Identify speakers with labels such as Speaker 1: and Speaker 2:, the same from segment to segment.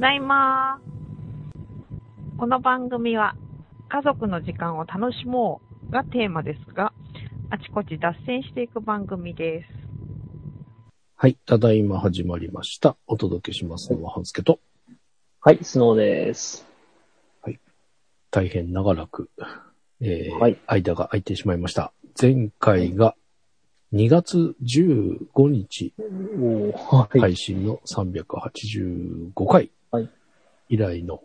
Speaker 1: だいまこの番組は家族の時間を楽しもうがテーマですが、あちこち脱線していく番組です。
Speaker 2: はい。ただいま始まりました。お届けしますのは、半助と、
Speaker 3: はい、スノーです。
Speaker 2: 大変長らく、えー
Speaker 3: はい
Speaker 2: 間が空いてしまいました。前回が2月15日
Speaker 3: おーはい。
Speaker 2: 配信の385回
Speaker 3: はい
Speaker 2: 以来の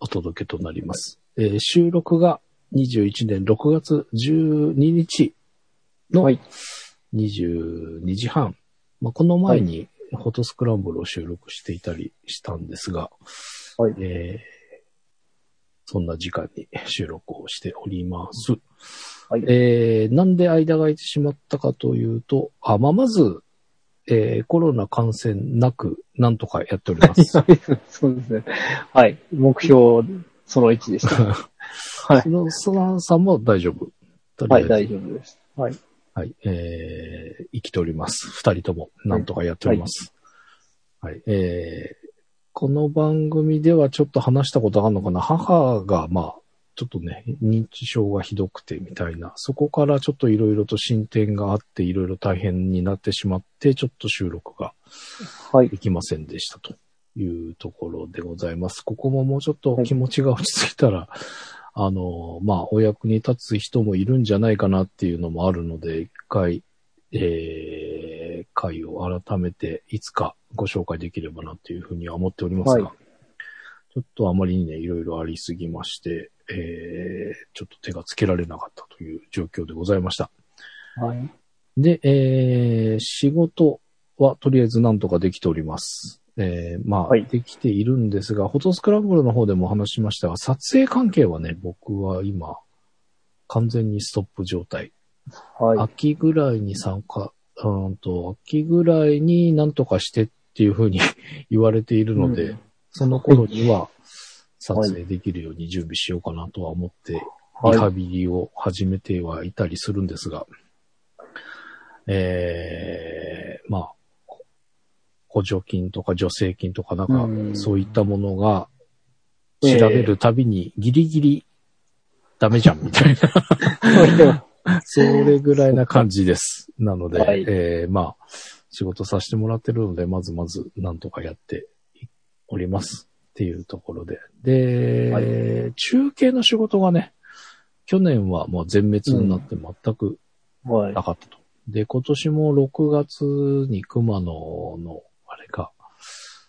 Speaker 2: お届けとなります。えー収録が21年6月12日の
Speaker 3: はい
Speaker 2: 22時半。まあ、この前にフォトスクランブルを収録していたりしたんですが、
Speaker 3: はい
Speaker 2: えーそんな時間に収録をしております。
Speaker 3: はい。
Speaker 2: えーなんで間が空いてしまったかというと、あ、まあ、まず、えーコロナ感染なく、なんとかやっております。
Speaker 3: そうですね。はい。目標、その1でした。はい
Speaker 2: そ。の、そのさんも大丈夫。
Speaker 3: はい、大丈夫です。はい。
Speaker 2: はい、えー生きております。二人とも、なんとかやっております。はい、えーこの番組ではちょっと話したことあるのかな母が、まあ、ちょっとね、認知症がひどくてみたいな、そこからちょっといろいろと進展があって、いろいろ大変になってしまって、ちょっと収録が
Speaker 3: はい。
Speaker 2: できませんでしたというところでございます。ここももうちょっと気持ちが落ち着いたら、あの、まあ、お役に立つ人もいるんじゃないかなっていうのもあるので、一回、えー、回を改めていつかご紹介できればなっていうふうには思っておりますが、
Speaker 3: はい
Speaker 2: ちょっとあまりにね、いろいろありすぎまして、えー、ちょっと手がつけられなかったという状況でございました。
Speaker 3: はい。
Speaker 2: で、えー、仕事はとりあえずなんとかできております。えー、まあ、
Speaker 3: はい
Speaker 2: できているんですが、フォトスクランブルの方でもお話ししましたが、撮影関係はね、僕は今、完全にストップ状態。
Speaker 3: はい。
Speaker 2: 秋ぐらいに参加、うーんと、秋ぐらいになんとかしてっていうふうに 言われているので、
Speaker 3: うん
Speaker 2: その頃には撮影できるように準備しようかなとは思って、リハ
Speaker 3: は
Speaker 2: ビリを始めてはいたりするんですが、えー、まあ、補助金とか助成金とかなんか
Speaker 3: う、ん
Speaker 2: そういったものが調べるたびにギリギリダメじゃんみたいな、
Speaker 3: い。
Speaker 2: それぐらいな感じです。なので、
Speaker 3: はい
Speaker 2: えー、まあ、仕事させてもらってるので、まずまずなんとかやっておりますっていうところで。で、
Speaker 3: はい
Speaker 2: 中継の仕事がね、去年はもう全滅になって全く
Speaker 3: はい
Speaker 2: な。かったと。で、今年も6月に熊野の、あれか、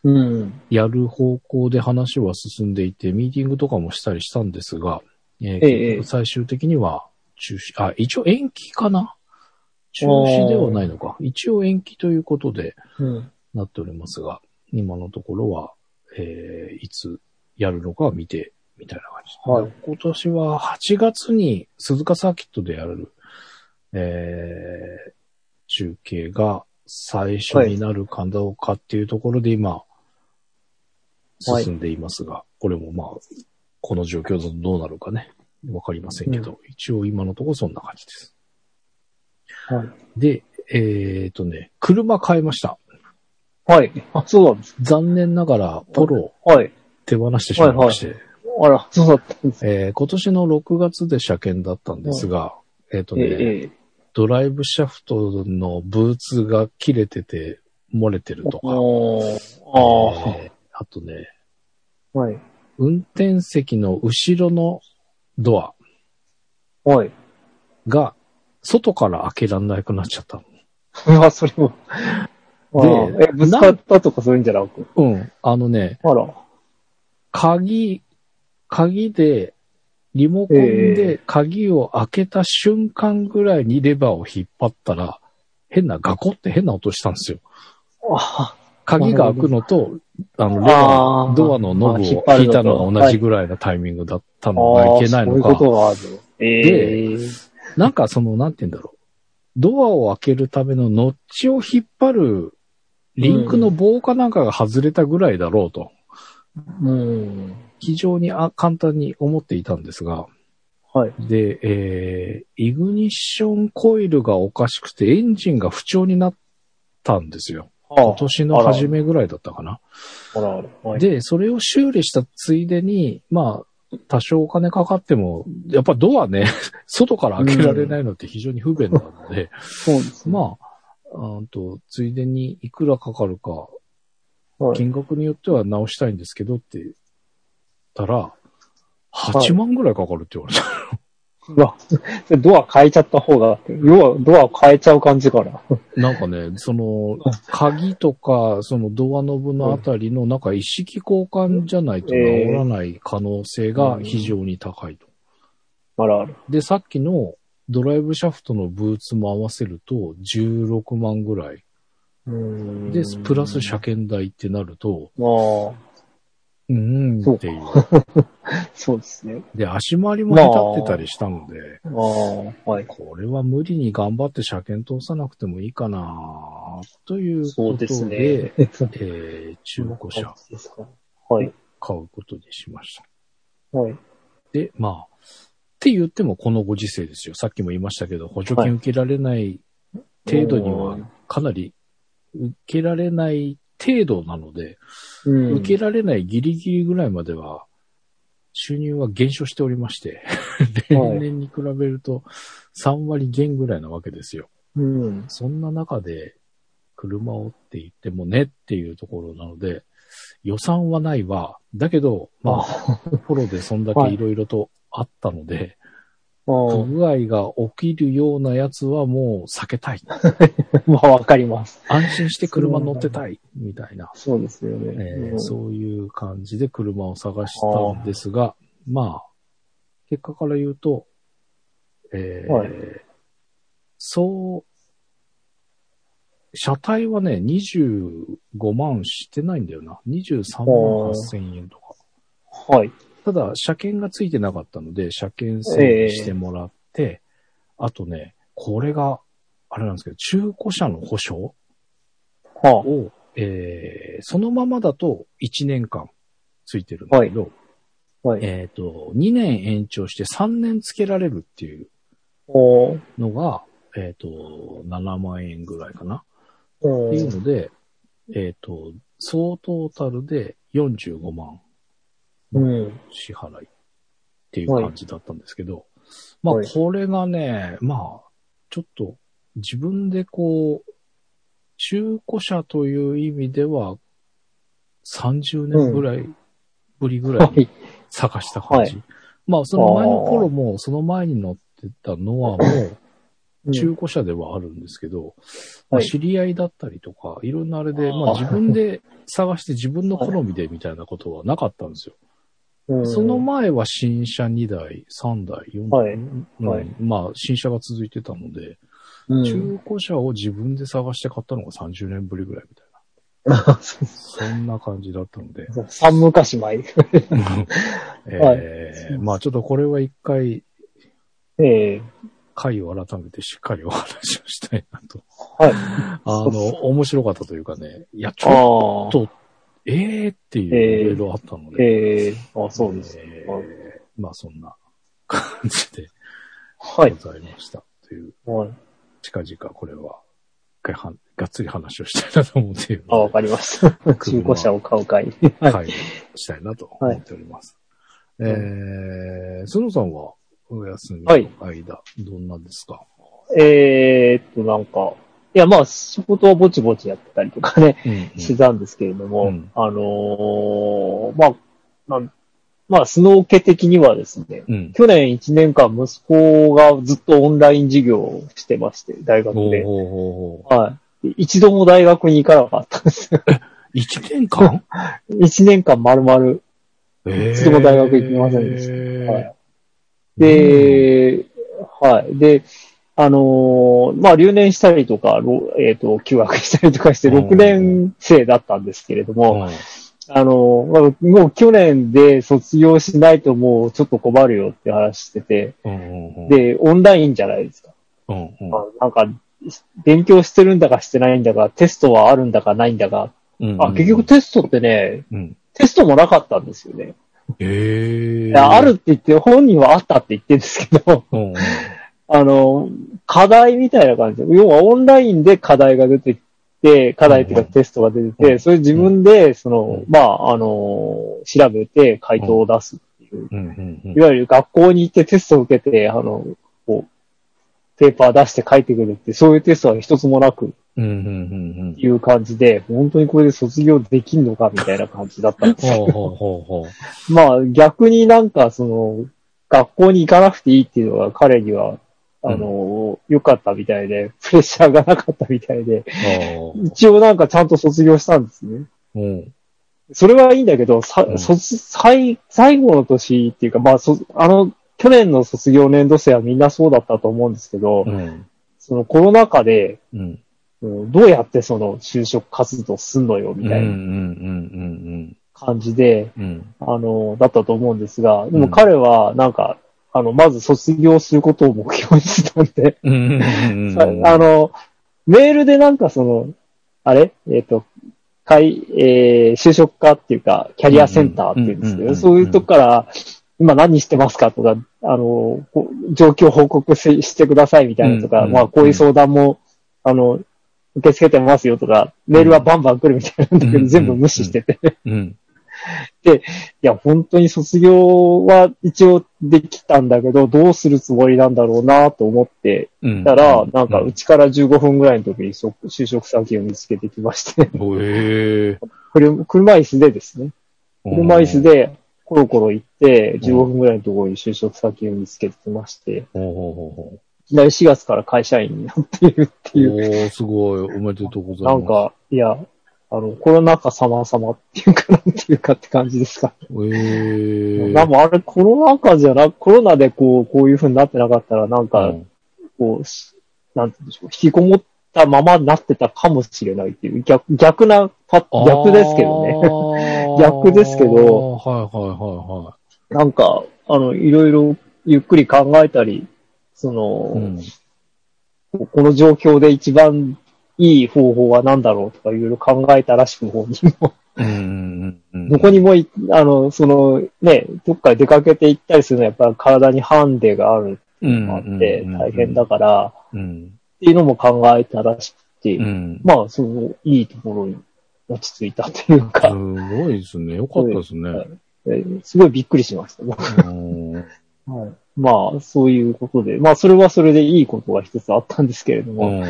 Speaker 3: うん。
Speaker 2: やる方向で話は進んでいて、ミーティングとかもしたりしたんですが、えー最終的には中止、あ、一応延期かな？中止ではないのか。一応延期ということで
Speaker 3: うん。
Speaker 2: なっておりますが、今のところは、えーいつやるのかは見て、みたいな感じ。
Speaker 3: はい
Speaker 2: 今年は8月に鈴鹿サーキットでやる、えー中継が最初になるかどうかっていうところで今、
Speaker 3: はい
Speaker 2: 進んでいますが、これもまあ、この状況だとどうなるかね、わかりませんけど、一応今のところそんな感じです。
Speaker 3: はい。
Speaker 2: で、えっ、とね、車買いました。
Speaker 3: はい。あ、そうなんです。
Speaker 2: 残念ながら、ポロを
Speaker 3: はい。
Speaker 2: 手放してしまいまして、
Speaker 3: あら、そうだったんです。
Speaker 2: えー今年の6月で車検だったんですが、えっ、とね、
Speaker 3: ええ。
Speaker 2: ドライブシャフトのブーツが切れてて漏れてるとか、
Speaker 3: おーあ
Speaker 2: えーあとね、
Speaker 3: あ。はい。
Speaker 2: 運転席の後ろのドア
Speaker 3: はい。
Speaker 2: が外から開けられなくなっちゃったの。
Speaker 3: うわ、それも。で、
Speaker 2: で
Speaker 3: え、ぶつかったとかそういうんじゃなく？
Speaker 2: うん。あのね、
Speaker 3: あら。
Speaker 2: 鍵、鍵で、リモコンで鍵を開けた瞬間ぐらいにレバーを引っ張ったら、変なガコって変な音したんですよ。
Speaker 3: あ
Speaker 2: 鍵が開くのと、あの、レバー、ドアのノブを引いたのが同じぐらいのタイミングだったのがいけないの
Speaker 3: そういうこ
Speaker 2: か、
Speaker 3: とがある。ええ
Speaker 2: なんかその、なんて言うんだろう。ドアを開けるためのノッチを引っ張るリンクの棒かなんかが外れたぐらいだろうと、
Speaker 3: うん。
Speaker 2: 非常にあ簡単に思っていたんですが、
Speaker 3: はい。
Speaker 2: で、えー、イグニッションコイルがおかしくてエンジンが不調になったんですよ。今年の初めぐらいだったかな。
Speaker 3: あらあら。はい、
Speaker 2: で、それを修理したついでに、まあ、多少お金かかっても、やっぱドアね、外から開けられないのって非常に不便なので、
Speaker 3: そうですね。
Speaker 2: まあ、うんと、ついでにいくらかかるか、
Speaker 3: はい、
Speaker 2: 金額によっては直したいんですけどって言ったら、8万ぐらいかかるって言われた。
Speaker 3: うわ、ドア変えちゃった方が、要はドア変えちゃう感じかな。
Speaker 2: なんかね、その、鍵とか、そのドアノブのあたりの、なんか一式交換じゃないと治らない可能性が非常に高いと。
Speaker 3: あらあら。
Speaker 2: で、さっきのドライブシャフトのブーツも合わせると16万ぐらい。
Speaker 3: うん
Speaker 2: で、プラス車検代ってなると、
Speaker 3: ああ、
Speaker 2: うーんっていう。
Speaker 3: そうですね。
Speaker 2: で、足回りも下手ってたりしたので、
Speaker 3: ああ、はい。
Speaker 2: これは無理に頑張って車検通さなくてもいいかなということで、
Speaker 3: そうですね。
Speaker 2: えー中古車。
Speaker 3: はい。
Speaker 2: 買うことにしました。
Speaker 3: はい。
Speaker 2: で、まあ、って言ってもこのご時世ですよ。さっきも言いましたけど、補助金受けられない程度にはかなり受けられない程度なので、
Speaker 3: うん、
Speaker 2: 受けられないギリギリぐらいまでは収入は減少しておりまして、例 年に比べると3割減ぐらいなわけですよ。
Speaker 3: うん。
Speaker 2: そんな中で車をって言ってもねっていうところなので、予算はないわ。だけど、まあ、フォローでそんだけいろいろとあったので、不具合が起きるようなやつはもう避けたい。
Speaker 3: まあ、わかります。
Speaker 2: 安心して車乗ってたい、みたいな、
Speaker 3: そうですよね。
Speaker 2: えー
Speaker 3: うん
Speaker 2: そういう感じで車を探したんですが、まあ、結果から言うと、えー
Speaker 3: はい
Speaker 2: そう、車体はね、25万してないんだよな。23万8千円とか。
Speaker 3: はい。
Speaker 2: ただ、車検がついてなかったので、車検整備してもらって、あとね、これが、あれなんですけど、中古車の保証
Speaker 3: は
Speaker 2: を、えーそのままだと1年間ついてるんだけど、
Speaker 3: あ。はい。
Speaker 2: えっ、と、2年延長して3年つけられるっていうのが、えっ、と、7万円ぐらいかな。
Speaker 3: お
Speaker 2: っていう
Speaker 3: ー
Speaker 2: ので、えっ、と、総トータルで45万
Speaker 3: うん。
Speaker 2: 支払いっていう感じだったんですけど、まあ
Speaker 3: はい。
Speaker 2: これがね、まあ、ちょっと自分でこう、中古車という意味では30年ぐらいぶりぐらい。探した感じ。
Speaker 3: は
Speaker 2: まあその前の頃も、その前に乗ってたノアも
Speaker 3: うん。
Speaker 2: 中古車ではあるんですけど、まあ
Speaker 3: はい。
Speaker 2: 知り合いだったりとか、いろんなあれで、まあ自分で探して自分の好みでみたいなことはなかったんですよ。
Speaker 3: うん。
Speaker 2: その前は新車2台、3台、4台、
Speaker 3: はい。
Speaker 2: うん。
Speaker 3: はい。
Speaker 2: まあ新車が続いてたので、
Speaker 3: うん、
Speaker 2: 中古車を自分で探して買ったのが30年ぶりぐらいみたいな。そんな感じだったので、
Speaker 3: 三昔前。
Speaker 2: えーまあちょっとこれは一回、
Speaker 3: ええ。
Speaker 2: 回を改めてしっかりお話をしたいなと。
Speaker 3: はい。
Speaker 2: あの、面白かったというかね、いや、ちょっ
Speaker 3: あ
Speaker 2: と、えーっていう、
Speaker 3: えー
Speaker 2: いろいろあったの
Speaker 3: あ。
Speaker 2: で、
Speaker 3: ええあ、そうです。
Speaker 2: え
Speaker 3: はい
Speaker 2: ーまあそんな感じで
Speaker 3: はい。
Speaker 2: ございました。という、
Speaker 3: はい。
Speaker 2: 近々これは、一回はんがっつり話をしたいなと思っている
Speaker 3: あ、わ
Speaker 2: の
Speaker 3: かりました。中古車を買う会に。
Speaker 2: で、
Speaker 3: はい。
Speaker 2: したいなと思っております。えー、スノさんはお休みの間、どんなんですか、
Speaker 3: えーっと、なんか、いや、まあ、仕事はぼちぼちやってたりとかね、
Speaker 2: うんうん
Speaker 3: してたんですけれども、
Speaker 2: うん
Speaker 3: あのーまあ、なんまあ、スノー家的にはですね、
Speaker 2: うん。
Speaker 3: 去年1年間息子がずっとオンライン授業をしてまして、大学で。
Speaker 2: ほうほうほうほ
Speaker 3: はい。一度も大学に行かなかったんですよ。
Speaker 2: う。一年間？
Speaker 3: 1年間丸々。
Speaker 2: え
Speaker 3: 一度も大学行きませんでした
Speaker 2: た
Speaker 3: はい。で、はい。で、あのーまあ、留年したりとか、ろえっ、と、休学したりとかして、
Speaker 2: うん
Speaker 3: 6年生だったんですけれども、
Speaker 2: うん
Speaker 3: あのーまあもう去年で卒業しないともうちょっと困るよって話してて、
Speaker 2: うんうん
Speaker 3: で、オンラインじゃないですか。
Speaker 2: うんうん
Speaker 3: あなんか、勉強してるんだかしてないんだか、テストはあるんだかないんだか。
Speaker 2: うん
Speaker 3: あ、結局、テストってね、
Speaker 2: うん。
Speaker 3: テストもなかったんですよね。
Speaker 2: ええ
Speaker 3: いやあるって言って、本人はあったって言ってるんですけど、
Speaker 2: うんうん
Speaker 3: あの、課題みたいな感じ。で、要はオンラインで課題が出てて、課題っていうかテストが出てて、それ自分で、その、まあ、あの、調べて回答を出すっていう。いわゆる学校に行ってテストを受けて、あの、こう、ペーパー出して書いてくるって、そういうテストは一つもなくいう感じで、本当にこれで卒業できんのかみたいな感じだったんです。よ。まあ逆になんかその、学校に行かなくていいっていうのが彼には、あの、良かったみたいで、プレッシャーがなかったみたいで、
Speaker 2: あ
Speaker 3: 一応なんかちゃんと卒業したんですね。
Speaker 2: あ。うん。
Speaker 3: それはいいんだけど、さ
Speaker 2: うん
Speaker 3: 卒最、最後の年っていうか、まあ、そあの、去年の卒業年度生はみんなそうだったと思うんですけど、
Speaker 2: うん。
Speaker 3: そのコロナ禍で、
Speaker 2: うん。
Speaker 3: うんどうやってその就職活動すんのよ、みたい
Speaker 2: うんうんう
Speaker 3: なん感じで、
Speaker 2: うんうん。
Speaker 3: あの、だったと思うんですが、で
Speaker 2: うん
Speaker 3: も彼は、なんか、あの、まず卒業することを目標にしてたんで、あの、メールでなんかその、あれ？えっ、と、会、えー、就職課っていうか、キャリアセンターっていうんですけど、そういうとこから、今何してますかとか、あの、状況報告ししてくださいみたいなとか、まあこういう相談も、あの、受け付けてますよとか、メールはバンバン来るみたいなんだけど、
Speaker 2: うん
Speaker 3: 全部無視してて。
Speaker 2: うん。
Speaker 3: いや、本当に卒業は一応できたんだけど、どうするつもりなんだろうなと思って
Speaker 2: うん。
Speaker 3: たら、なんか、うちから15分ぐらいの時にそ就職先 を見つけてきまして、
Speaker 2: おええ。
Speaker 3: 車車椅子でですね、車椅子でコロコロ行って、15分ぐらいのところに就職先を見つけてきまして、いきなり4月から会社員になっているって
Speaker 2: う。
Speaker 3: いう、
Speaker 2: おー、すごい。おめでとうございます。
Speaker 3: なん、か、いや、あの、コロナ禍様々っていうかなんていうかって感じですか。
Speaker 2: ええ。
Speaker 3: でもあれコロナ禍じゃな、コロナでこう、こういう風になってなかったら、なんか、
Speaker 2: うん
Speaker 3: こうし、なんて言うんでしょう、引きこもったままになってたかもしれないっていう、逆、逆なパ、逆ですけどね。
Speaker 2: ね
Speaker 3: 逆ですけど
Speaker 2: はいはいは
Speaker 3: なんか、あの、いろいろゆっくり考えたり、その、
Speaker 2: いはい。うん。
Speaker 3: ここの状況で一番いい方法は何だろうとかいろいろ考えたらしく本人も。どこにもい、あの、その、ね、どっか出かけて行ったりするのはやっぱり体にハンデがある
Speaker 2: うん
Speaker 3: のがあって大変だから、
Speaker 2: うん。
Speaker 3: っていうのも考えたらしくて、
Speaker 2: うん。
Speaker 3: まあ、その、いいところに落ち着いたというか
Speaker 2: す、ごいですね。よかったですね。
Speaker 3: えーすごいびっくりしました。僕
Speaker 2: うん
Speaker 3: はい、まあ、そういうことで、まあ、それはそれでいいことが一つあったんですけれども、
Speaker 2: うん。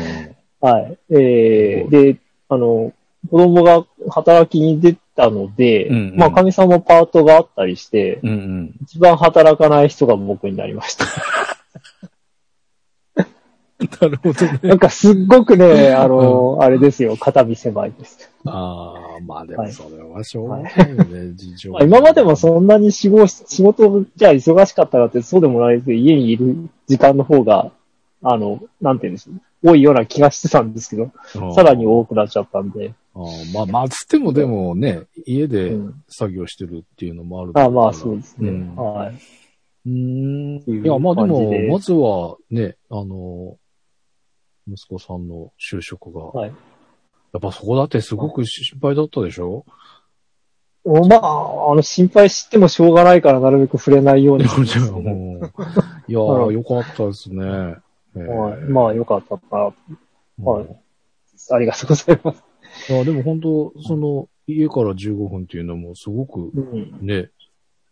Speaker 3: はい。えー、で、あの、子供が働きに出たので、
Speaker 2: うんうん
Speaker 3: まあ、神さんもパートがあったりして、
Speaker 2: うんうん。
Speaker 3: 一番働かない人が僕になりました。
Speaker 2: なるほどね。
Speaker 3: なんかすっごくね、あの、あれですよ、肩身狭いです。
Speaker 2: ああ、まあでも
Speaker 3: はい
Speaker 2: それはしょうがないよね、事情。
Speaker 3: まあ今までもそんなに仕事、仕事じゃ忙しかったかってそうでもないですけど、家にいる時間の方が、あの、なんて言うんでしょう。多いような気がしてたんですけど、
Speaker 2: うん
Speaker 3: さらに多くなっちゃったんで。
Speaker 2: あーまあ、まあ、つってもでもね、家
Speaker 3: う
Speaker 2: で
Speaker 3: ん、
Speaker 2: 作業してるっていうのもある
Speaker 3: あまあそうですね。
Speaker 2: うん
Speaker 3: はい。
Speaker 2: うーん。
Speaker 3: てい
Speaker 2: や、まあでもまずはね、あの、息子さんの就職が、
Speaker 3: はい。
Speaker 2: やっぱそこだってすごく心配だったでしょ？
Speaker 3: おまあ、あの、心配してもしょうがないからなるべく触れないように
Speaker 2: いやよかったですね。えー
Speaker 3: はい。まあ、よかった。はい
Speaker 2: うん
Speaker 3: ありがとうございます。
Speaker 2: いや、でも本当、その、家から15分っていうのもすごく
Speaker 3: うん。
Speaker 2: ね、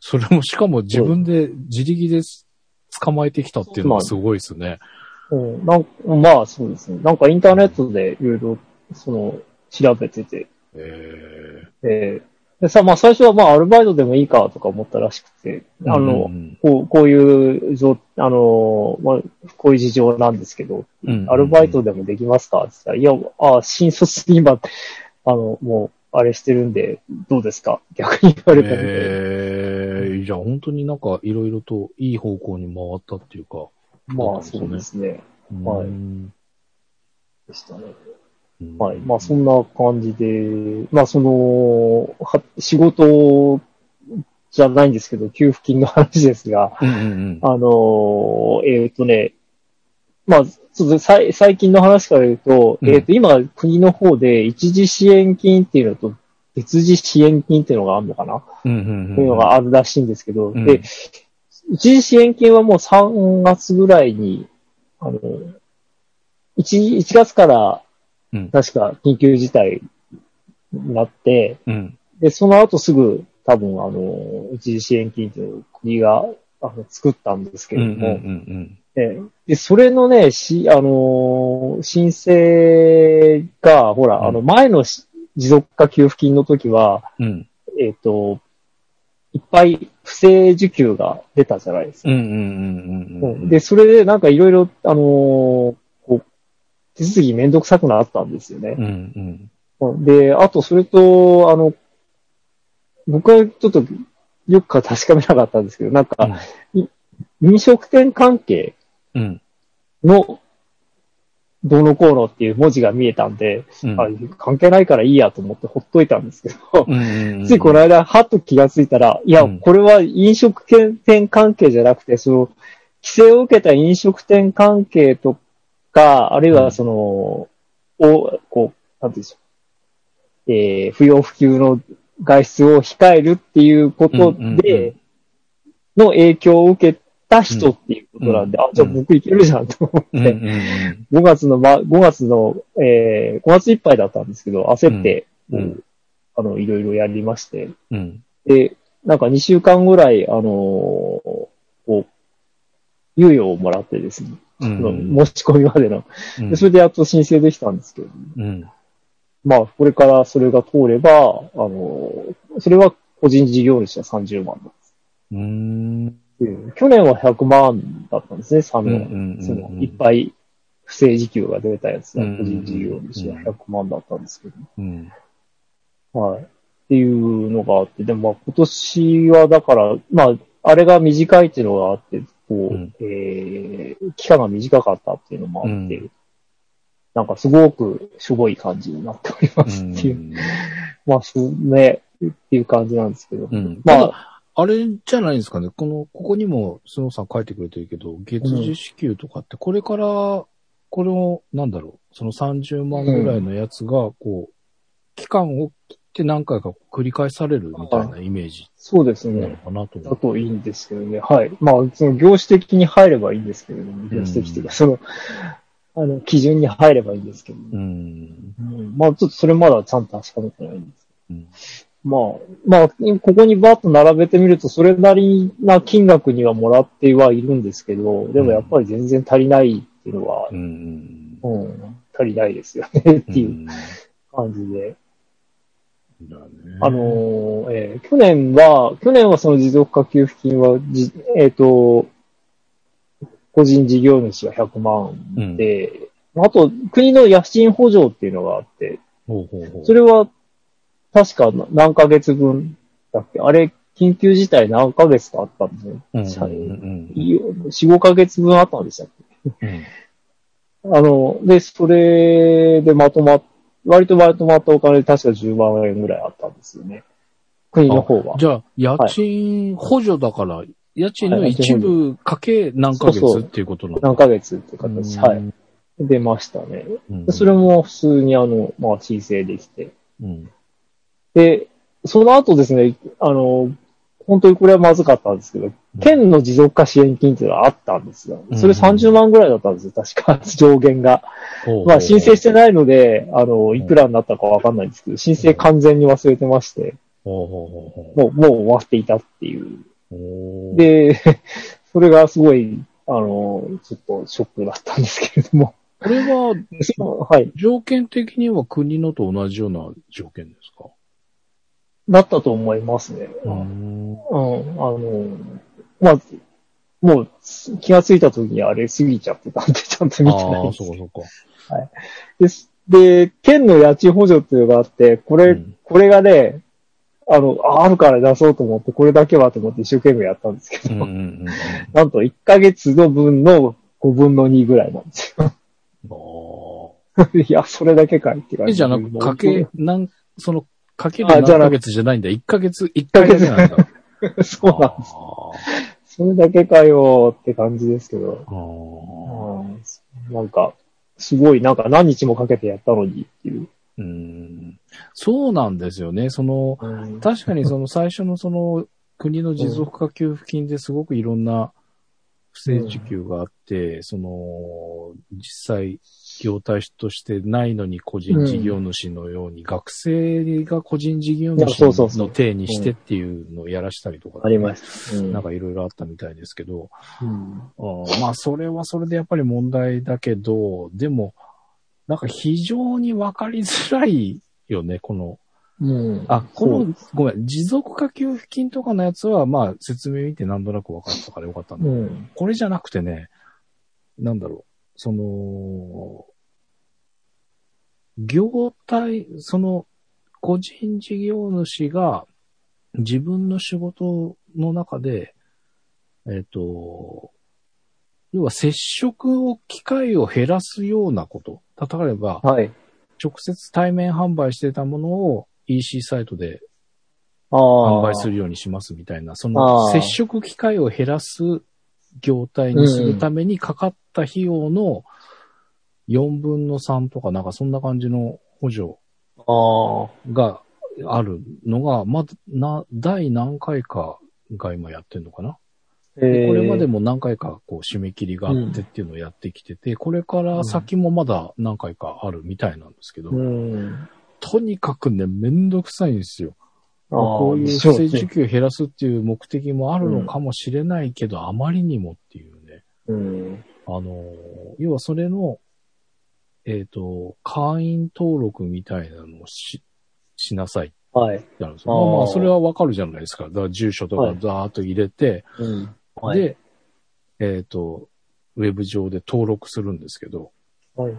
Speaker 2: それもしかも自分で自力で捕まえてきたっていうのがすごいですね。
Speaker 3: うん、なんまあ、そうですね。なんかインターネットでいろいろ、その、調べてて、
Speaker 2: え
Speaker 3: えーでさ、まあ最初はまあアルバイトでもいいかとか思ったらしくて、
Speaker 2: ー
Speaker 3: あの、
Speaker 2: うん
Speaker 3: こう、こういう状、あの、まあ、こういう事情なんですけど、
Speaker 2: うん
Speaker 3: アルバイトでもできますかって言ったら、いや、あ新卒に今、あの、もう、あれしてるんで、どうですか逆に言われたんで。
Speaker 2: えー、じゃあ本当になんかいろいろといい方向に回ったっていうか。
Speaker 3: まあ、そうですね。はい
Speaker 2: うん
Speaker 3: でしたね。
Speaker 2: うん
Speaker 3: はい。まあ、そんな感じで、まあ、その、は仕事じゃないんですけど、給付金の話ですが、
Speaker 2: うんうんうん。
Speaker 3: あのーえっ、とね、まあ、ちょっとさい最近の話から言うと、
Speaker 2: うん
Speaker 3: えっ、と、今、国の方で一時支援金っていうのと、別時支援金っていうのがあるのかな、
Speaker 2: うんうんうん。
Speaker 3: というのがあるらしいんですけど、
Speaker 2: うん
Speaker 3: で、一時支援金はもう3月ぐらいに、あの、1, 1月から、
Speaker 2: うん。
Speaker 3: 確か緊急事態になって、
Speaker 2: うん。
Speaker 3: で、その後すぐ多分あの、一時支援金っていう国があの作ったんですけ
Speaker 2: うん。うん。
Speaker 3: れども、で、それのね、し、あのー申請が、ほら、
Speaker 2: うん
Speaker 3: あの、前のし持続化給付金の時は、
Speaker 2: うん。
Speaker 3: えっ、と、いっぱい不正受給が出たじゃないですか。で、それでなんかいろいろ、あのー手続きめんどくさくなったんですよね
Speaker 2: う。ん。
Speaker 3: うんで、あと、それと、あの、僕はちょっとよく確かめなかったんですけど、なんか、飲食店関係
Speaker 2: うん。
Speaker 3: の、どうのこうのっていう文字が見えたんで、
Speaker 2: うん。
Speaker 3: あ関係ないからいいやと思ってほっといたんですけど、
Speaker 2: うん。
Speaker 3: ついこの間、はっと気がついたら、いや、
Speaker 2: うん
Speaker 3: これは飲食店関係じゃなくて、その、規制を受けた飲食店関係とか、あるいはその、お、こう、なんていうんでしょう、えー不要不急の外出を控えるっていうことで、の影響を受けた人っていうことなんで、
Speaker 2: うん
Speaker 3: あ、じゃあ僕いけるじゃんと思って、
Speaker 2: うん。うん。
Speaker 3: 5月の、ま、5月の、えー、5月いっぱいだったんですけど、焦って、
Speaker 2: うんうん
Speaker 3: あの、いろいろやりまして、
Speaker 2: うん。
Speaker 3: で、なんか2週間ぐらい、あのーこう、猶予をもらってですね。申し込みまでの、でそれでやっと申請できたんですけど、
Speaker 2: うん。
Speaker 3: まあ、これからそれが通れば、あのーそれは個人事業主は30万なんです。
Speaker 2: うん。
Speaker 3: で去年は100万だったんですね、3
Speaker 2: うん。う
Speaker 3: 年。
Speaker 2: ん。
Speaker 3: そのいっぱい不正受給が出たやつが、
Speaker 2: うん
Speaker 3: 個人事業主は100万だったんですけど、
Speaker 2: うん。
Speaker 3: はい。っていうのがあって、でもまあ今年はだから、まあ、あれが短いっていうのがあって、こう、
Speaker 2: うん。
Speaker 3: えー、期間が短かったっていうのもあって、
Speaker 2: うん。
Speaker 3: なんかすごくしょぼい感じになっておりますっていう、まあ、そうね、っていう感じなんですけど、
Speaker 2: うん。
Speaker 3: まあ
Speaker 2: まあ、あれじゃないですかね。この、ここにも、スノーさん書いてくれてるけど、月次支給とかって、これから、これを、なんだろう、その30万ぐらいのやつが、こう、期間を切って何回か繰り返されるみたいなイメージ
Speaker 3: そうです
Speaker 2: なの
Speaker 3: ね。
Speaker 2: かなと思
Speaker 3: だといいんですけどね。はい。まあ、その業種的に入ればいいんですけれども、業種的というか、その、あの、基準に入ればいいんですけど、
Speaker 2: う。うん。
Speaker 3: うんまあ、ちょっとそれまだちゃんと確かめてないんです
Speaker 2: うん
Speaker 3: まあ、まあ、ここにバッと並べてみると、それなりな金額にはもらってはいるんですけど、でもやっぱり全然足りないっていうのは
Speaker 2: う、ん。
Speaker 3: うん、足りないですよねっていう感じで。あのーえー去年は、去年はその持続化給付金は、じえっ、と、個人事業主は100万で、あと、国の家賃補助っていうのがあって、
Speaker 2: ほうほうほう。
Speaker 3: それは、確か何ヶ月分だっけ？あれ、緊急事態何ヶ月かあったんですね。
Speaker 2: うん、うん
Speaker 3: 社
Speaker 2: うん
Speaker 3: 4、5ヶ月分あったんでしたっけ？
Speaker 2: うん。
Speaker 3: あの、で、それでまとまっ、割とまとまったお金で確か10万円ぐらいあったんですよね。国の方は。
Speaker 2: じゃあ、家賃補助だから、家賃の一部かけ何ヶ月っていうことなの？
Speaker 3: 何ヶ月っていう形。
Speaker 2: うん
Speaker 3: はい。出ましたね。それも普通にあの、まあ申請できて。
Speaker 2: うん。
Speaker 3: で、その後ですね、あの、本当にこれはまずかったんですけど、県の持続化支援金っていうのがあったんですよ。それ30万ぐらいだったんですよ、確か、上限が。まあ申請してないので、あの、いくらになったかわかんないんですけど、申請完全に忘れてまして、もう、もう終わっていたっていう。で、それがすごい、あの、ちょっとショックだったんですけれども。
Speaker 2: これは、
Speaker 3: はい。
Speaker 2: 条件的には国のと同じような条件ですか？
Speaker 3: だったと思いますね。
Speaker 2: う
Speaker 3: うん。
Speaker 2: ん。
Speaker 3: あの、まあ、もう気がついた時にあれ過ぎちゃってたんで、ちゃんと見てない
Speaker 2: ああ、
Speaker 3: んです
Speaker 2: そうかそうか。
Speaker 3: です。で、県の家賃補助っていうのがあって、これ、
Speaker 2: うん
Speaker 3: これがね、あの、ああるから出そうと思って、これだけはと思って一生懸命やったんですけど、
Speaker 2: うんうんうん
Speaker 3: なんと1ヶ月の分の5分の2ぐらいなんですよ。
Speaker 2: うん。あ
Speaker 3: いや、それだけかいって感
Speaker 2: あ。え、
Speaker 3: じ。
Speaker 2: じゃあなく、かけ、なん、その、かける何ヶ月じゃないんだ。1ヶ月、1回だけなんだ。
Speaker 3: そうなんです。それだけかよって感じですけど。
Speaker 2: あー
Speaker 3: うんなんか、すごい、なんか何日もかけてやったのにっていう。
Speaker 2: うん。そうなんですよね。その、確かにその最初のその国の持続化給付金ですごくいろんな不不正受給があって、その、実際、業態としてないのに個人事業主のように、学生が個人事業主の体にしてっていうのをやらしたりとか、
Speaker 3: ありました。うん
Speaker 2: なんかいろいろあったみたいですけど、
Speaker 3: うん
Speaker 2: うんまあ、それはそれでやっぱり問題だけど、でも、なんか非常にわかりづらいよね、この。
Speaker 3: うん。
Speaker 2: あ、この、ごめん、持続化給付金とかのやつは、まあ、説明見てなんとなく分かったからよかったんだけど、
Speaker 3: うん。
Speaker 2: これじゃなくてね、なんだろう、その、業態、その、個人事業主が自分の仕事の中で、えっ、と、要は接触を、機会を減らすようなこと。例えば、
Speaker 3: はい。
Speaker 2: 直接対面販売してたものを EC サイトで。販売するようにしますみたいな、そ
Speaker 3: あ
Speaker 2: の
Speaker 3: ー
Speaker 2: 接触機会を減らす業態にするためにかかった費用の4分の3とかなんかそんな感じの補助。があるのが、まだ、な、第何回かが今やってんのかな、これまで
Speaker 3: も。
Speaker 2: も何回かこう締め切りがあってっていうのをやってきてて、これから先もまだ何回かあるみたいなんですけど、
Speaker 3: うん。
Speaker 2: とにかくね、めんどくさいんですよ。こういう不正受給を減らすっていう目的もあるのかもしれないけど、あまりにもっていうね。
Speaker 3: うん。
Speaker 2: あの、要はそれの、えっ、と、会員登録みたいなのをし、しなさい
Speaker 3: はい。
Speaker 2: なるんですよ。まあまあ、それはわかるじゃないですか。だから住所とか
Speaker 3: はい
Speaker 2: ザーッと入れて、
Speaker 3: うん。はい。
Speaker 2: で、えっ、と、ウェブ上で登録するんですけど、
Speaker 3: はい。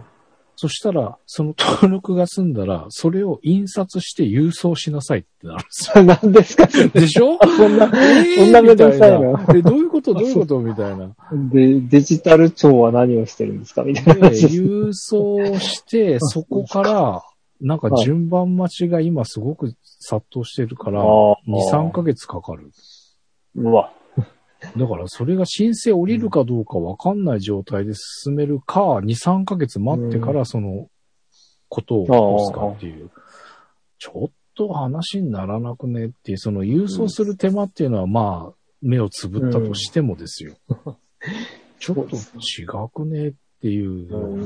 Speaker 2: そしたら、その登録が済んだら、それを印刷して郵送しなさいってなるんですよ。
Speaker 3: 何ですか
Speaker 2: でしょ？
Speaker 3: そんな、
Speaker 2: え
Speaker 3: そんなめんどくさいの
Speaker 2: みたえ、どういうこと？どういうこと？みたいな。
Speaker 3: で、デジタル庁は何をしてるんですかみたいな
Speaker 2: で。郵送して、そこから、なんか順番待ちが今すごく殺到してるから、
Speaker 3: あー
Speaker 2: 2、3ヶ月かかる。
Speaker 3: うわ。
Speaker 2: だからそれが申請降りるかどうかわかんない状態で進めるか、2、3ヶ月待ってからそのことを起こすかっていう。ちょっと話にならなくねっていう、その郵送する手間っていうのはまあ、目をつぶったとしてもですよ。ちょっと違くねっていうような、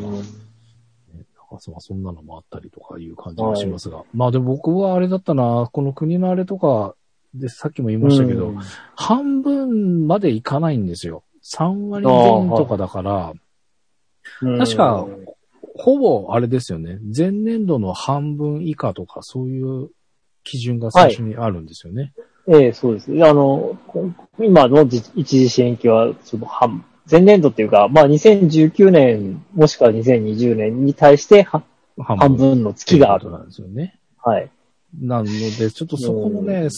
Speaker 2: そんなのもあったりとかいう感じがしますが。まあでも僕はあれだったな、この国のあれとかでさっきも言いましたけど、
Speaker 3: うん
Speaker 2: 半分までいかないんですよ。3割減とかだから、確か、ほぼあれですよね。前年度の半分以下とかそういう基準が最初にあるんですよね。
Speaker 3: ええ、そうです。あの、こ今のじ一時支援金は、その半、前年度っていうか、まあ2019年、もしくは2020年に対しては半分の月がある。
Speaker 2: なんですよね。
Speaker 3: はい。
Speaker 2: なので、ちょっとそこのね、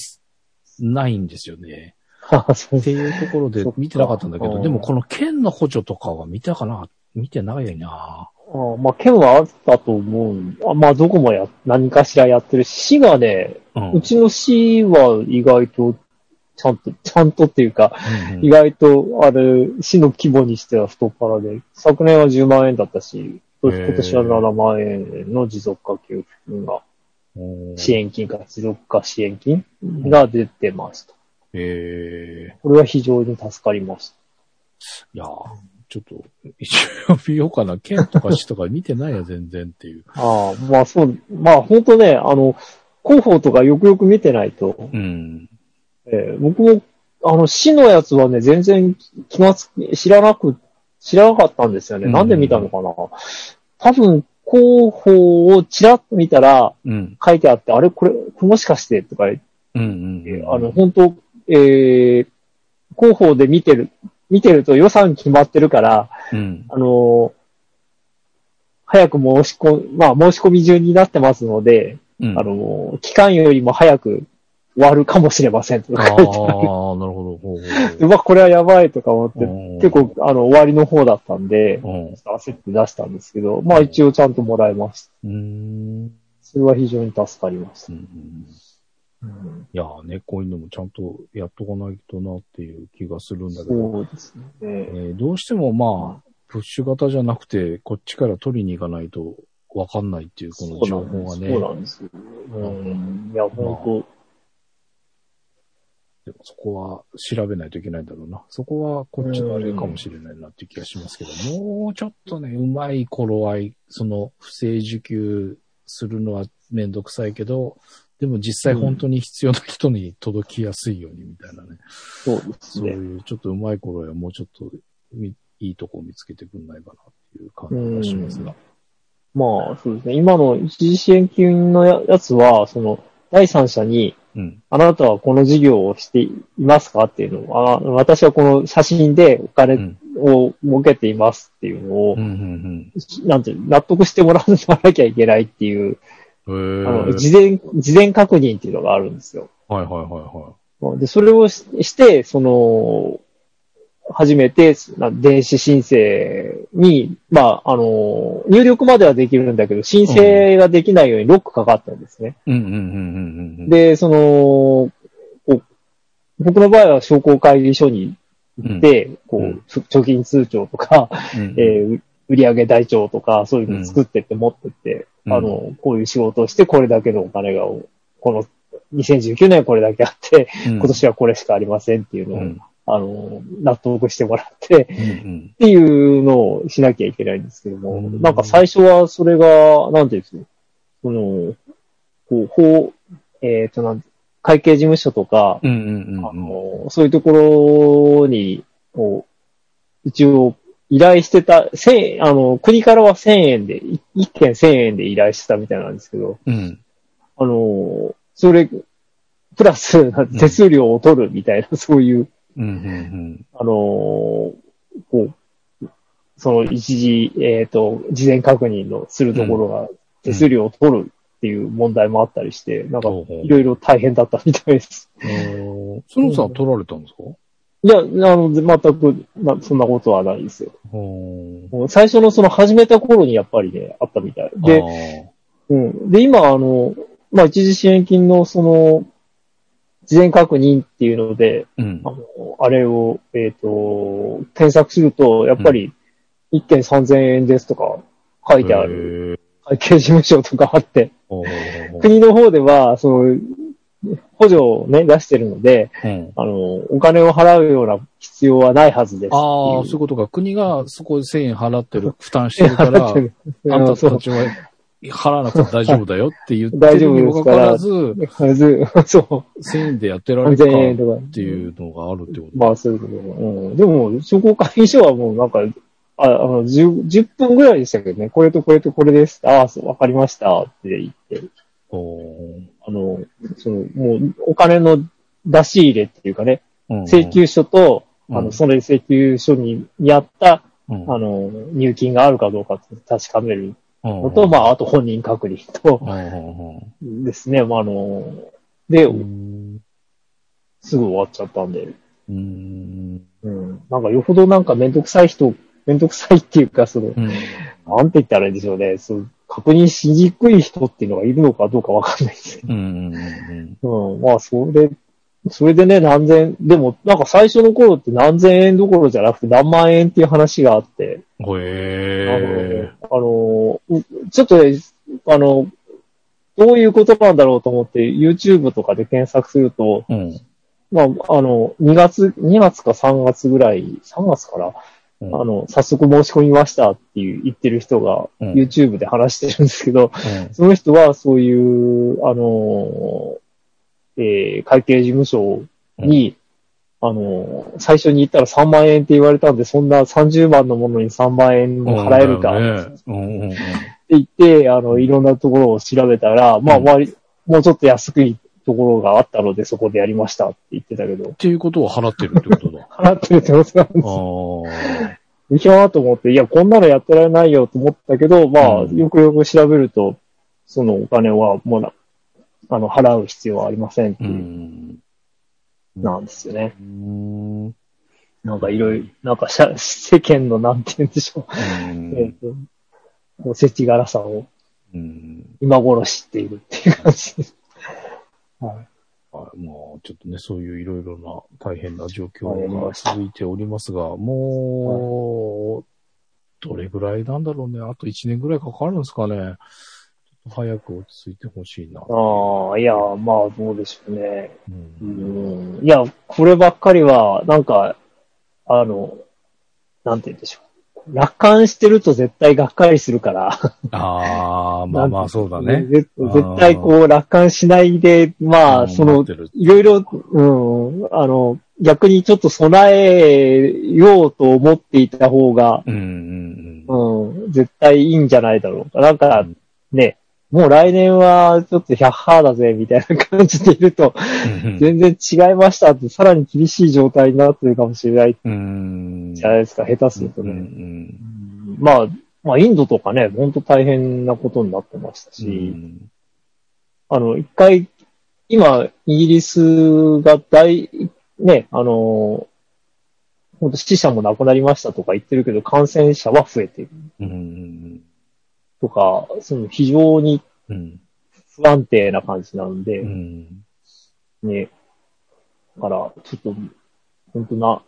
Speaker 2: ないんですよね。
Speaker 3: あそう。
Speaker 2: っていうところで見てなかったんだけど、
Speaker 3: うん
Speaker 2: でもこの県の補助とかは見たかな。見てないな。
Speaker 3: あまあ、県はあったと思う。あまあ、どこもや、何かしらやってるし、市がね、
Speaker 2: うん。
Speaker 3: うちの市は意外と、ちゃんと、ちゃんとっていうか、
Speaker 2: うんうん。
Speaker 3: 意外と、あれ、市の規模にしては太っ腹で、昨年は10万円だったし、今年は7万円の持続化給付金が、
Speaker 2: うん
Speaker 3: 支援金か持続化支援金が出てますと。
Speaker 2: ええ
Speaker 3: これは非常に助かります。
Speaker 2: いやーちょっと、一応見ようかな。県とか市とか見てないや、全然っていう。
Speaker 3: ああ、まあそう、まあ本当ね、あの、広報とかよくよく見てないと、
Speaker 2: うん。
Speaker 3: えー僕も、あの、市のやつはね、全然気がつき、知らなく、知らなかったんですよね。
Speaker 2: うん
Speaker 3: なんで見たのかな多分、広報をちらっと見たら
Speaker 2: うん。
Speaker 3: 書いてあって、あれこれ、これもしかしてとか言って、
Speaker 2: うんうんうん。
Speaker 3: あの、本当えー、広報で見てる、見てると予算決まってるから、
Speaker 2: うん。
Speaker 3: あの早く申し込み、まあ申し込み順になってますので、
Speaker 2: うん。
Speaker 3: あの期間よりも早く終わるかもしれませんと
Speaker 2: ああ、
Speaker 3: か書いてある。
Speaker 2: なるほど。ほう
Speaker 3: わ、これはやばいとか思って、
Speaker 2: うん
Speaker 3: 結構、あの、終わりの方だったんで、
Speaker 2: うん。
Speaker 3: 焦って出したんですけど、まあ一応ちゃんともらいました。
Speaker 2: うーん。
Speaker 3: それは非常に助かりました。
Speaker 2: うん
Speaker 3: うん
Speaker 2: いやーね、こういうのもちゃんとやっとかないとなっていう気がするんだけど、
Speaker 3: そうですね。
Speaker 2: えーどうしてもまあ、プッシュ型じゃなくて、こっちから取りに行かないとわかんないっていう、この情報がね。
Speaker 3: そうなんですよ。うん。いや、本
Speaker 2: でもそこは調べないといけないんだろうな。そこはこっちのあれかもしれないなっていう気がしますけど、もうちょっとね、うまい頃合い、その不正受給するのはめんどくさいけど、でも実際本当に必要な人に届きやすいようにみたいなね。
Speaker 3: そうですね。
Speaker 2: そういうちょっとうまい頃合いはもうちょっとみいいとこ見つけてくんないかなっていう感じがしますが。
Speaker 3: まあ、そうですね。今の一時支援金のややつは、その、第三者に、
Speaker 2: うん。
Speaker 3: あなたはこの事業をしていますかっていうのを、あ私はこの写真でお
Speaker 2: う
Speaker 3: 金
Speaker 2: ん。
Speaker 3: を儲けていますっていうのを
Speaker 2: うん。う、ん。
Speaker 3: なんていうの納得してもらわなきゃいけないっていう、
Speaker 2: うん。
Speaker 3: あの、事前、事前確認っていうのがあるんですよ。
Speaker 2: はいはいはいは
Speaker 3: で、それをしして、その、初めて、な電子申請に、まあ、あの、入力まではできるんだけど、申請ができないようにロックかかったんですね。で、その、こう僕の場合は商工会議所に行って、こう、
Speaker 2: うん。
Speaker 3: 貯金通帳とか、
Speaker 2: うん
Speaker 3: えー売上台帳とか、そういうの作ってって持ってって、
Speaker 2: うん。
Speaker 3: あの、こういう仕事をして、これだけのお金が、この、2019年はこれだけあって、
Speaker 2: 今
Speaker 3: 今年はこれしかありませんっていうのを、
Speaker 2: うん
Speaker 3: あの、納得してもらって、
Speaker 2: うん
Speaker 3: っていうのをしなきゃいけないんですけども、
Speaker 2: うん。
Speaker 3: なんか最初はそれが、なんていうんですか、その、こう、法、えっ、と、なん会計事務所とか、
Speaker 2: うんうんうん
Speaker 3: あの、そういうところに、こう、一応、依頼してた、千あの、国からは1000円で、い一件1000円で依頼してたみたいなんですけど、
Speaker 2: うん。
Speaker 3: あの、それ、プラス手数料を取るみたいな、そういう、
Speaker 2: うんうん
Speaker 3: あのーこう、その一時、えっ、と、事前確認のするところが手数料を取るっていう問題もあったりして、なんか、
Speaker 2: ほうほう
Speaker 3: いろいろ大変だったみたいです。
Speaker 2: うん。そのさん取られたんですか？
Speaker 3: いや、あの、全く、なそんなことはないですよ。最初のその始めた頃にやっぱりね、あったみたい。で、
Speaker 2: で、
Speaker 3: うん。で、今、あの、まあ、一時支援金のその、事前確認っていうので、
Speaker 2: うん
Speaker 3: あ。の、あれを、えっ、と、検索すると、やっぱり、1件3000円ですとか書いてある、
Speaker 2: る。
Speaker 3: 会計事務所とかあって、国の方では、その、補助をね、出してるので、
Speaker 2: うん
Speaker 3: あの、お金を払うような必要はないはずです。
Speaker 2: ああ、そういうことか。国がそこで1000円払ってる、負担してるから、あんた
Speaker 3: そう
Speaker 2: たちは払わなくて大丈夫だよって言ってるにもか
Speaker 3: か
Speaker 2: から。わず、
Speaker 3: そう、
Speaker 2: 1000円でやってられるか
Speaker 3: 3000円
Speaker 2: っ。ていうのがあるってこと。
Speaker 3: まあ、そういうこと。うん。でも、商工会議所はもうなんか、ああの10、10分ぐらいでしたけどね、これとこれとこれです。ああ、そうわかりましたって言って、
Speaker 2: お
Speaker 3: あの、その、もう、お金の出し入れっていうかね、
Speaker 2: ー
Speaker 3: 請求書と、
Speaker 2: うん。
Speaker 3: あの、その請求書ににあった、
Speaker 2: うん。
Speaker 3: あの、入金があるかどうかって確かめる
Speaker 2: うん
Speaker 3: のと、まあ、あと本人確認とですね、まあ、あの、で、
Speaker 2: うん
Speaker 3: すぐ終わっちゃったんで、
Speaker 2: うん
Speaker 3: うん。なんかよほどなんかめんどくさい人、めんどくさいっていうか、その、
Speaker 2: うん
Speaker 3: なんて言ったらいいんでしょうね。そう、確認しにくい人っていうのがいるのかどうかわかんないですけ
Speaker 2: うんうん
Speaker 3: ど。うん。まあ、それ、それでね、何千、でも、なんか最初の頃って何千円どころじゃなくて何万円っていう話があって、
Speaker 2: うん。ほえ
Speaker 3: あの、うちょっとね、あの、どういうことなんだろうと思って YouTube とかで検索すると、
Speaker 2: ー。うん。
Speaker 3: まあ、あの、2月、2月か3月ぐらい、3月から、
Speaker 2: うん
Speaker 3: あの、早速申し込みましたっていう言ってる人が
Speaker 2: うん
Speaker 3: YouTube で話してるんですけど、
Speaker 2: うん
Speaker 3: その人はそういう、あの、えー会計事務所に、あの、最初に言ったら3万円って言われたんで、そんな30万のものに3万円も払えるかって。言って、あの、いろんなところを調べたら、まあ、
Speaker 2: うん
Speaker 3: 割りもうちょっと安くいところがあったので、そこでやりましたって言ってたけど、
Speaker 2: っていうことを払ってるってことだ。
Speaker 3: 払ってるってことなんです
Speaker 2: あ
Speaker 3: よ。
Speaker 2: あ。
Speaker 3: いやーと思って、いや、こんなのやってられないよと思ったけど、まあ、
Speaker 2: うん
Speaker 3: よくよく調べると、そのお金はもうな、あの、払う必要はありませんって
Speaker 2: う
Speaker 3: いう、
Speaker 2: ん。
Speaker 3: なんですよね。
Speaker 2: うん。
Speaker 3: なんかいろいろ、なんか世間のなんて言うんでしょう。えっと、こう、世知辛さを
Speaker 2: うん。
Speaker 3: 今頃知っているっていう感じです。はい。
Speaker 2: はい、まあ、ちょっとね、そういういろいろな大変な状況が続いておりますが、もう、どれぐらいなんだろうね。あと1年ぐらいかかるんですかね。早く落ち着いてほしいな。
Speaker 3: ああ、いや、まあ、どうでしょうね。
Speaker 2: う。
Speaker 3: うんん。いや、こればっかりは、なんか、あの、なんて言うんでしょう。楽観してると絶対がっかりするから。
Speaker 2: ああ、まあまあそうだね。
Speaker 3: ぜ絶対こう楽観しないで、まあ、そのいろいろ、うん、あの、逆にちょっと備えようと思っていた方が、
Speaker 2: うん。うん、
Speaker 3: 絶対いいんじゃないだろうか。なんか、ね、もう来年はちょっと100ハーだぜ、みたいな感じでいると、
Speaker 2: うん
Speaker 3: 全然違いました。って、さらに厳しい状態になってるかもしれない。
Speaker 2: うん。
Speaker 3: じゃないですか、下手すると
Speaker 2: うんう
Speaker 3: ね。
Speaker 2: ん。
Speaker 3: まあ、まあ、インドとかね、ほんと大変なことになってました
Speaker 2: う
Speaker 3: し、
Speaker 2: ん。
Speaker 3: あの、一回、今、イギリスが大、ね、あの、本当死者も亡くなりましたとか言ってるけど、感染者は増えている
Speaker 2: うん
Speaker 3: とか、その非常に
Speaker 2: うん
Speaker 3: 不安定な感じなんで、
Speaker 2: うん
Speaker 3: ね。だから、ちょっと、本当な、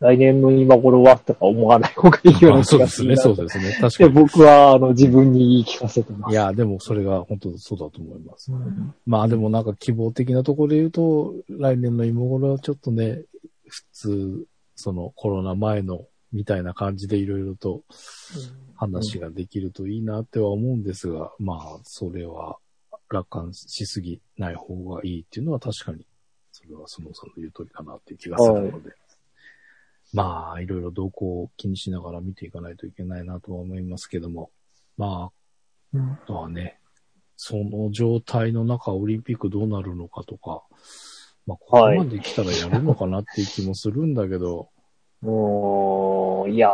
Speaker 3: 来年の今頃はとか思わない方がいいよう
Speaker 2: まあ
Speaker 3: な気がするな。
Speaker 2: そうですね、そうですね。確か
Speaker 3: で、
Speaker 2: に。
Speaker 3: 僕は、あの、自分に言い聞かせてます。
Speaker 2: いや、でもそれが本当そうだと思います。
Speaker 3: うん、
Speaker 2: まあでもなんか希望的なところで言うと、来年の今頃はちょっとね、普通、そのコロナ前のみたいな感じでいろいろと話ができるといいなっては思うんですが、まあそれは楽観しすぎない方がいいっていうのは確かに、それはそのその言う通りかなっていう気がするので、まあいろいろ動向を気にしながら見ていかないといけないなとは思いますけども、まあ
Speaker 3: うん。
Speaker 2: あとはね、その状態の中、オリンピックどうなるのかとか、まあ、ここまで来たらやるのかなっていう気もするんだけど、
Speaker 3: もう、いや、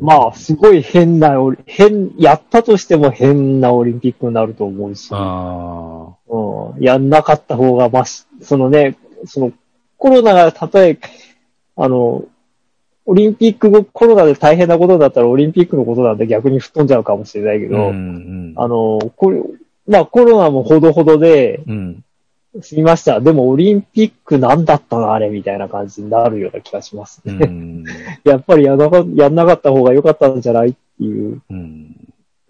Speaker 3: まあ、すごい変な変、やったとしても変なオリンピックになると思うし、
Speaker 2: あ
Speaker 3: うん、やんなかった方がまし、そのね、その、コロナが例え、あの、オリンピック後コロナで大変なことだったらオリンピックのことなんて逆に吹っ飛んじゃうかもしれないけ
Speaker 2: あ、
Speaker 3: ど、
Speaker 2: うんうん、
Speaker 3: あの、これ、まあコロナもほどほどで
Speaker 2: うん、
Speaker 3: 済みました。でもオリンピックなんだったのあれみたいな感じになるような気がします
Speaker 2: う
Speaker 3: ね。
Speaker 2: ん、
Speaker 3: やっぱりやんなかやんなかった方が良かったんじゃない？っていう。
Speaker 2: うん。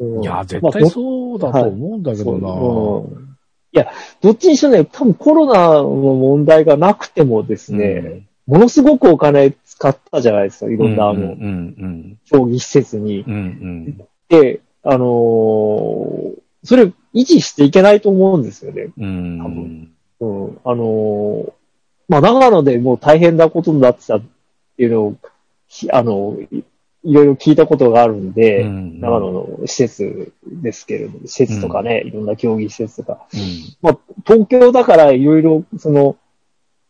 Speaker 3: うん
Speaker 2: いや、絶
Speaker 3: まあ
Speaker 2: 対そうだと思うんだけどな、
Speaker 3: そううんいや、どっちにしろね、多分コロナの問題がなくてもですね、ものすごくお金使ったじゃないですか、いろんな、あの、競技施設に。
Speaker 2: うん、うん、
Speaker 3: で、あのーそれ維持していけないと思うんですよね。
Speaker 2: うん、
Speaker 3: 多分うん。あのーまあ、長野でもう大変なことになってたっていうのを、ひあの、いいろいろ聞いたことがあるんで、
Speaker 2: うん
Speaker 3: 長野の施設ですけれども、施設とかね、いろんな競技施設とか。
Speaker 2: うん、
Speaker 3: まあ、東京だからいろいろ、その、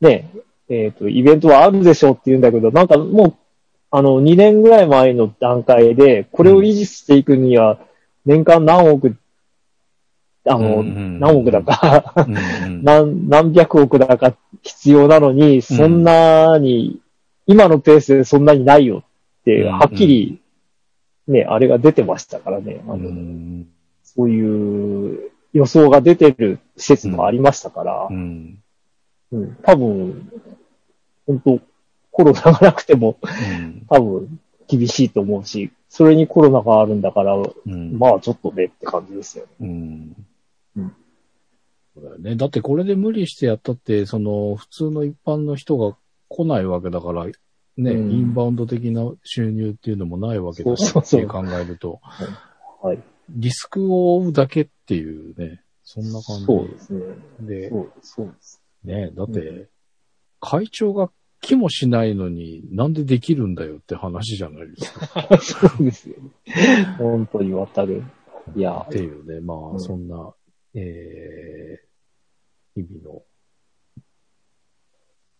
Speaker 3: ね、えっ、と、イベントはあるでしょうって言うんだけど、なんかもう、あの、2年ぐらい前の段階で、これを維持していくには、年間何億、あの、
Speaker 2: うんうん。
Speaker 3: 何億だか、
Speaker 2: うん、うん、
Speaker 3: 何、何百億だか必要なのに、そんなに、今のペースでそんなにないよって、
Speaker 2: うん
Speaker 3: はっきり、ね、あれが出てましたからね。あ
Speaker 2: う
Speaker 3: の
Speaker 2: ん、
Speaker 3: そういう予想が出てる施設もありましたから。
Speaker 2: う、ん、
Speaker 3: うん、多分、本当コロナがなくても
Speaker 2: うん、
Speaker 3: 多分厳しいと思うし、それにコロナがあるんだから、
Speaker 2: うん、
Speaker 3: まあちょっとねって感じですよね。
Speaker 2: だよね。だってこれで無理してやったって、その普通の一般の人が来ないわけだから、ね、
Speaker 3: うん
Speaker 2: インバウンド的な収入っていうのもないわけだしって考えると、
Speaker 3: はい。
Speaker 2: リスクを負うだけっていうね、そんな感じ
Speaker 3: そうですね。
Speaker 2: で、
Speaker 3: そうです。
Speaker 2: ね、だっ
Speaker 3: う
Speaker 2: て、会長が気もしないのになんでできるんだよって話じゃないですか。
Speaker 3: そうですよね。本当に渡る。いや
Speaker 2: っ、ていうね、まあ、
Speaker 3: うん
Speaker 2: そんな、えー、日々の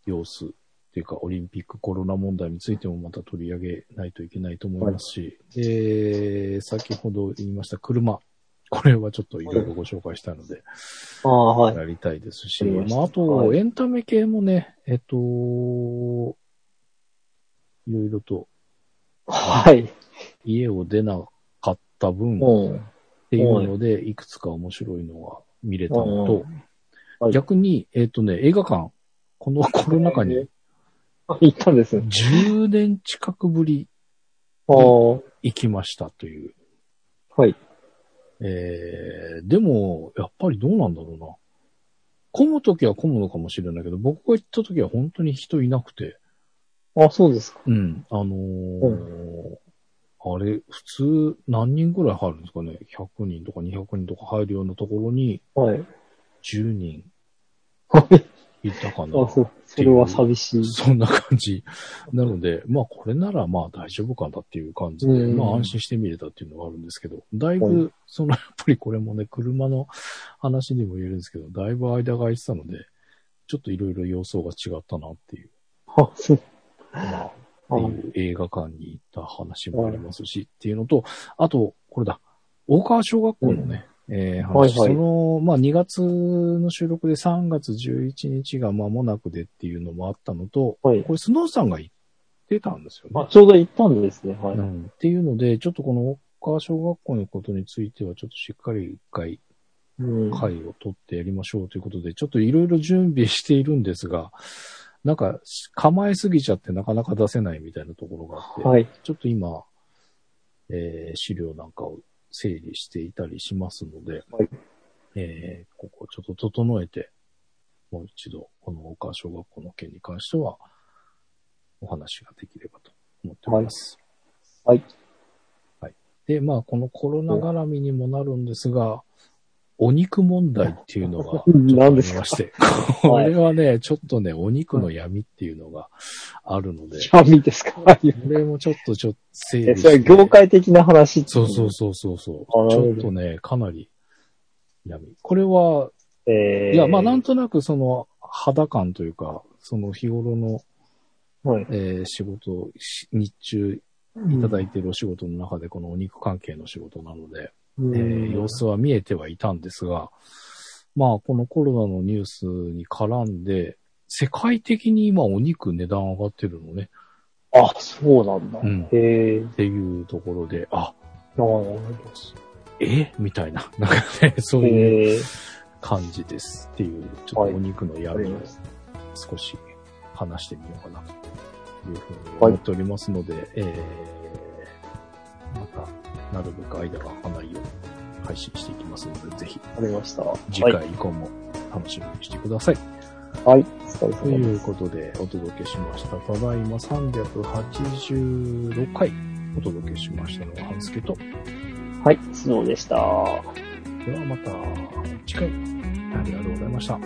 Speaker 2: 様子っていうか、オリンピックコロナ問題についてもまた取り上げないといけないと思いますし、えー、先ほど言いました車。これはちょっといろいろご紹介したので、
Speaker 3: ああ、はい。
Speaker 2: やりたいですし、
Speaker 3: ま
Speaker 2: あ、あと、
Speaker 3: はい
Speaker 2: エンタメ系もね、えっと、いろいろと
Speaker 3: はい。
Speaker 2: 家を出なかった分、
Speaker 3: うん。
Speaker 2: っていうので、いくつか面白いのが見れたのと、
Speaker 3: はい
Speaker 2: 逆に、えっ、とね、映画館、このコロナ禍に
Speaker 3: あ行ったんですね。
Speaker 2: 10年近くぶり行きましたという。
Speaker 3: はい。
Speaker 2: えー、でも、やっぱりどうなんだろうな。混むときは混むのかもしれないけど、僕が行ったときは本当に人いなくて、
Speaker 3: あ、そうですか。
Speaker 2: うん、あのーあれ、普通何人ぐらい入るんですかね ?100 人とか200人とか入るようなところに
Speaker 3: はい。
Speaker 2: 10人
Speaker 3: はい。
Speaker 2: いたかな。
Speaker 3: あ、そう。それは寂しい。
Speaker 2: そんな感じ。なので、まあこれならまあ大丈夫かなっていう感じで、
Speaker 3: うん
Speaker 2: まあ安心して見れたっていうのがあるんですけど、だい
Speaker 3: は
Speaker 2: ぶ、そのやっぱりこれもね、車の話にも言えるんですけど、だいぶ間が空いてたので、ちょっといろいろ様相が違ったなっていう、
Speaker 3: あ、そう。
Speaker 2: まあ、って
Speaker 3: はい
Speaker 2: いう映画館に行った話もありますし、っていうのと、あと、これだ、大川小学校のね、えー話、
Speaker 3: はいはい
Speaker 2: その、まあ2月の収録で3月11日が間もなくでっていうのもあったのと、
Speaker 3: はい。
Speaker 2: これスノーさんが言ってたんですよね
Speaker 3: あ、。ちょうど行ったんですね。はい。
Speaker 2: うん、っていうので、ちょっとこの大川小学校のことについては、ちょっとしっかり一回
Speaker 3: うん。
Speaker 2: 会を取ってやりましょうということで、ちょっといろいろ準備しているんですが、なんか構えすぎちゃってなかなか出せないみたいなところがあって、
Speaker 3: はい。
Speaker 2: ちょっと今、えー資料なんかを整理していたりしますので、
Speaker 3: はい
Speaker 2: えーここちょっと整えて、もう一度、この大川小学校の件に関しては、お話ができればと思っております。
Speaker 3: はい。
Speaker 2: はい。で、まあ、このコロナ絡みにもなるんですが、お肉問題っていうのが、
Speaker 3: 何ですか？
Speaker 2: して、これはね、ちょっとね、お肉の闇っていうのがあるので、
Speaker 3: 闇ですか？はい。
Speaker 2: これもちょっとちょっと整
Speaker 3: え、
Speaker 2: 理して。
Speaker 3: それは業界的な話？
Speaker 2: そうそうそうそうそう。ちょっとね、かなり闇。これは、
Speaker 3: えー、
Speaker 2: いや、まあなんとなくその肌感というか、その日頃の、
Speaker 3: はい。
Speaker 2: えー仕事、し日中いただいているお仕事の中でこのお肉関係の仕事なので、
Speaker 3: うん
Speaker 2: えー様子は見えてはいたんですが、まあこのコロナのニュースに絡んで、世界的に今お肉値段上がってるのね、
Speaker 3: あ、そうなんだ。
Speaker 2: うん。
Speaker 3: へえ。
Speaker 2: っていうところで、あ、
Speaker 3: あー
Speaker 2: え？みたいな、なんかね、そういう。感じですっていう、ちょっとお肉の闇を少し話してみようかな。というふうに思っておりますので、えー、また、なるべく間が空かないように配信していきますので、ぜひ
Speaker 3: わかりました。
Speaker 2: 次
Speaker 3: はい。
Speaker 2: 回以降も楽しみにしてください。
Speaker 3: はい。
Speaker 2: という。ことでお届けしました。ただいま386回お届けしましたのは半助と、
Speaker 3: はい。そうでした。
Speaker 2: ではまた次回、ありがとうございました。